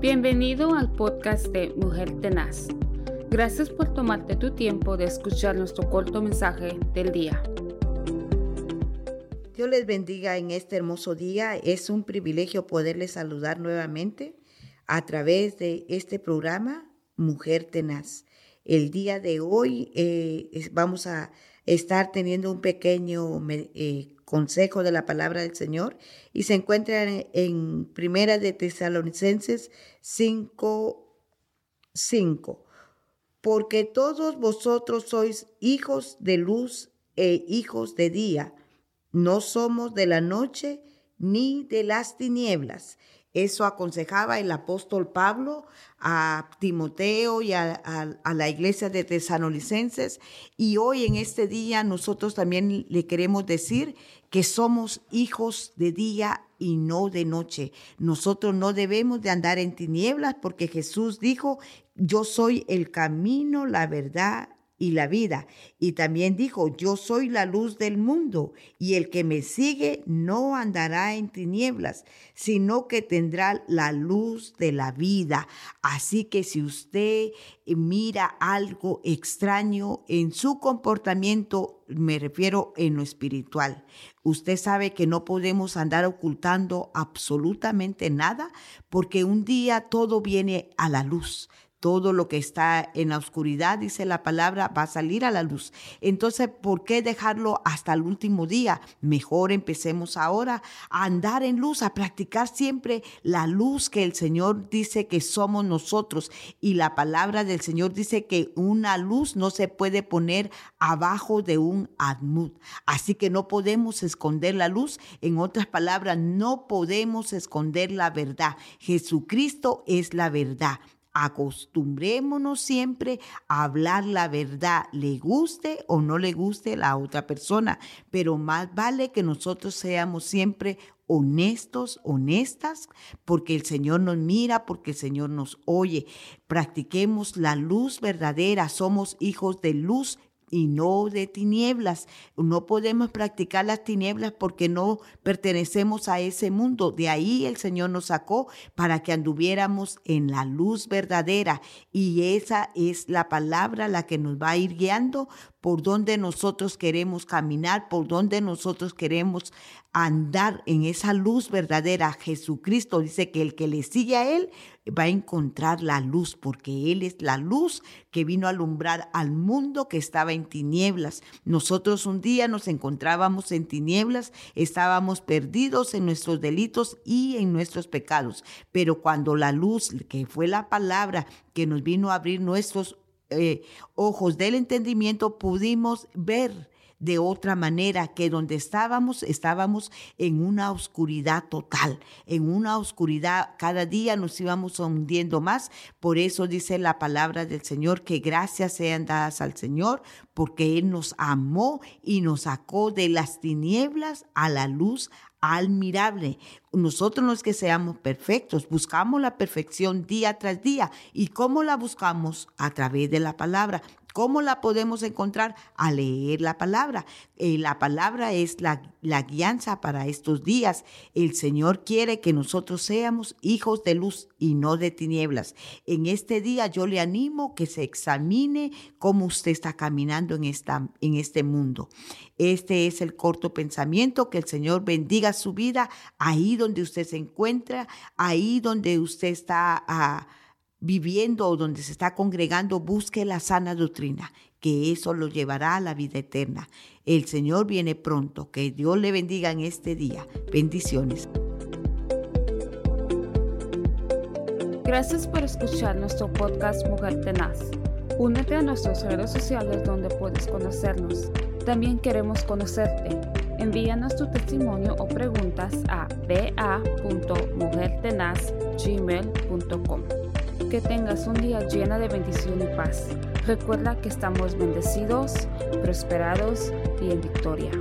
Bienvenido al podcast de Mujer Tenaz. Gracias por tomarte tu tiempo de escuchar nuestro corto mensaje del día. Dios les bendiga en este hermoso día. Es un privilegio poderles saludar nuevamente a través de este programa Mujer Tenaz. El día de hoy eh, vamos a estar teniendo un pequeño eh, consejo de la palabra del Señor y se encuentra en, Primera de Tesalonicenses 5, 5. Porque todos vosotros sois hijos de luz e hijos de día, no somos de la noche ni de las tinieblas. Eso aconsejaba el apóstol Pablo a Timoteo y a, la iglesia de tesanolicenses. Y hoy en este día nosotros también le queremos decir que somos hijos de día y no de noche. Nosotros no debemos de andar en tinieblas porque Jesús dijo, yo soy el camino, la verdad y la vida. Y también dijo, yo soy la luz del mundo, y el que me sigue no andará en tinieblas, sino que tendrá la luz de la vida. Así que si usted mira algo extraño en su comportamiento, me refiero en lo espiritual, usted sabe que no podemos andar ocultando absolutamente nada, porque un día todo viene a la luz todo lo que está en la oscuridad, dice la palabra, va a salir a la luz. Entonces, ¿por qué dejarlo hasta el último día? Mejor empecemos ahora a andar en luz, a practicar siempre la luz que el Señor dice que somos nosotros. Y la palabra del Señor dice que una luz no se puede poner abajo de un admud. Así que no podemos esconder la luz. En otras palabras, no podemos esconder la verdad. Jesucristo es la verdad. Acostumbrémonos siempre a hablar la verdad, le guste o no le guste la otra persona, pero más vale que nosotros seamos siempre honestos, honestas, porque el Señor nos mira, porque el Señor nos oye. Practiquemos la luz verdadera, somos hijos de luz y no de tinieblas. No podemos practicar las tinieblas porque no pertenecemos a ese mundo. De ahí el Señor nos sacó para que anduviéramos en la luz verdadera. Y esa es la palabra la que nos va a ir guiando por donde nosotros queremos caminar, por donde nosotros queremos andar en esa luz verdadera. Jesucristo dice que el que le sigue a Él va a encontrar la luz, porque Él es la luz que vino a alumbrar al mundo que estaba en tinieblas. Nosotros un día nos encontrábamos en tinieblas, estábamos perdidos en nuestros delitos y en nuestros pecados, pero cuando la luz, que fue la palabra que nos vino a abrir nuestros eh, ojos del entendimiento, pudimos ver de otra manera que donde estábamos, estábamos en una oscuridad total, en una oscuridad, cada día nos íbamos hundiendo más. Por eso dice la palabra del Señor que gracias sean dadas al Señor, porque Él nos amó y nos sacó de las tinieblas a la luz admirable. Nosotros no es que seamos perfectos, buscamos la perfección día tras día. ¿Y cómo la buscamos? A través de la palabra. ¿Cómo la podemos encontrar? A leer la palabra. Eh, la palabra es la, la guianza para estos días. El Señor quiere que nosotros seamos hijos de luz y no de tinieblas. En este día yo le animo que se examine cómo usted está caminando en, esta, en este mundo. Este es el corto pensamiento. Que el Señor bendiga su vida ahí donde usted se encuentra, ahí donde usted está... Ah, viviendo o donde se está congregando, busque la sana doctrina, que eso lo llevará a la vida eterna. El Señor viene pronto. Que Dios le bendiga en este día. Bendiciones. Gracias por escuchar nuestro podcast Mujer Tenaz. Únete a nuestras redes sociales donde puedes conocernos. También queremos conocerte. Envíanos tu testimonio o preguntas a ba.mujertenazgmail.com. Que tengas un día lleno de bendición y paz. Recuerda que estamos bendecidos, prosperados y en victoria.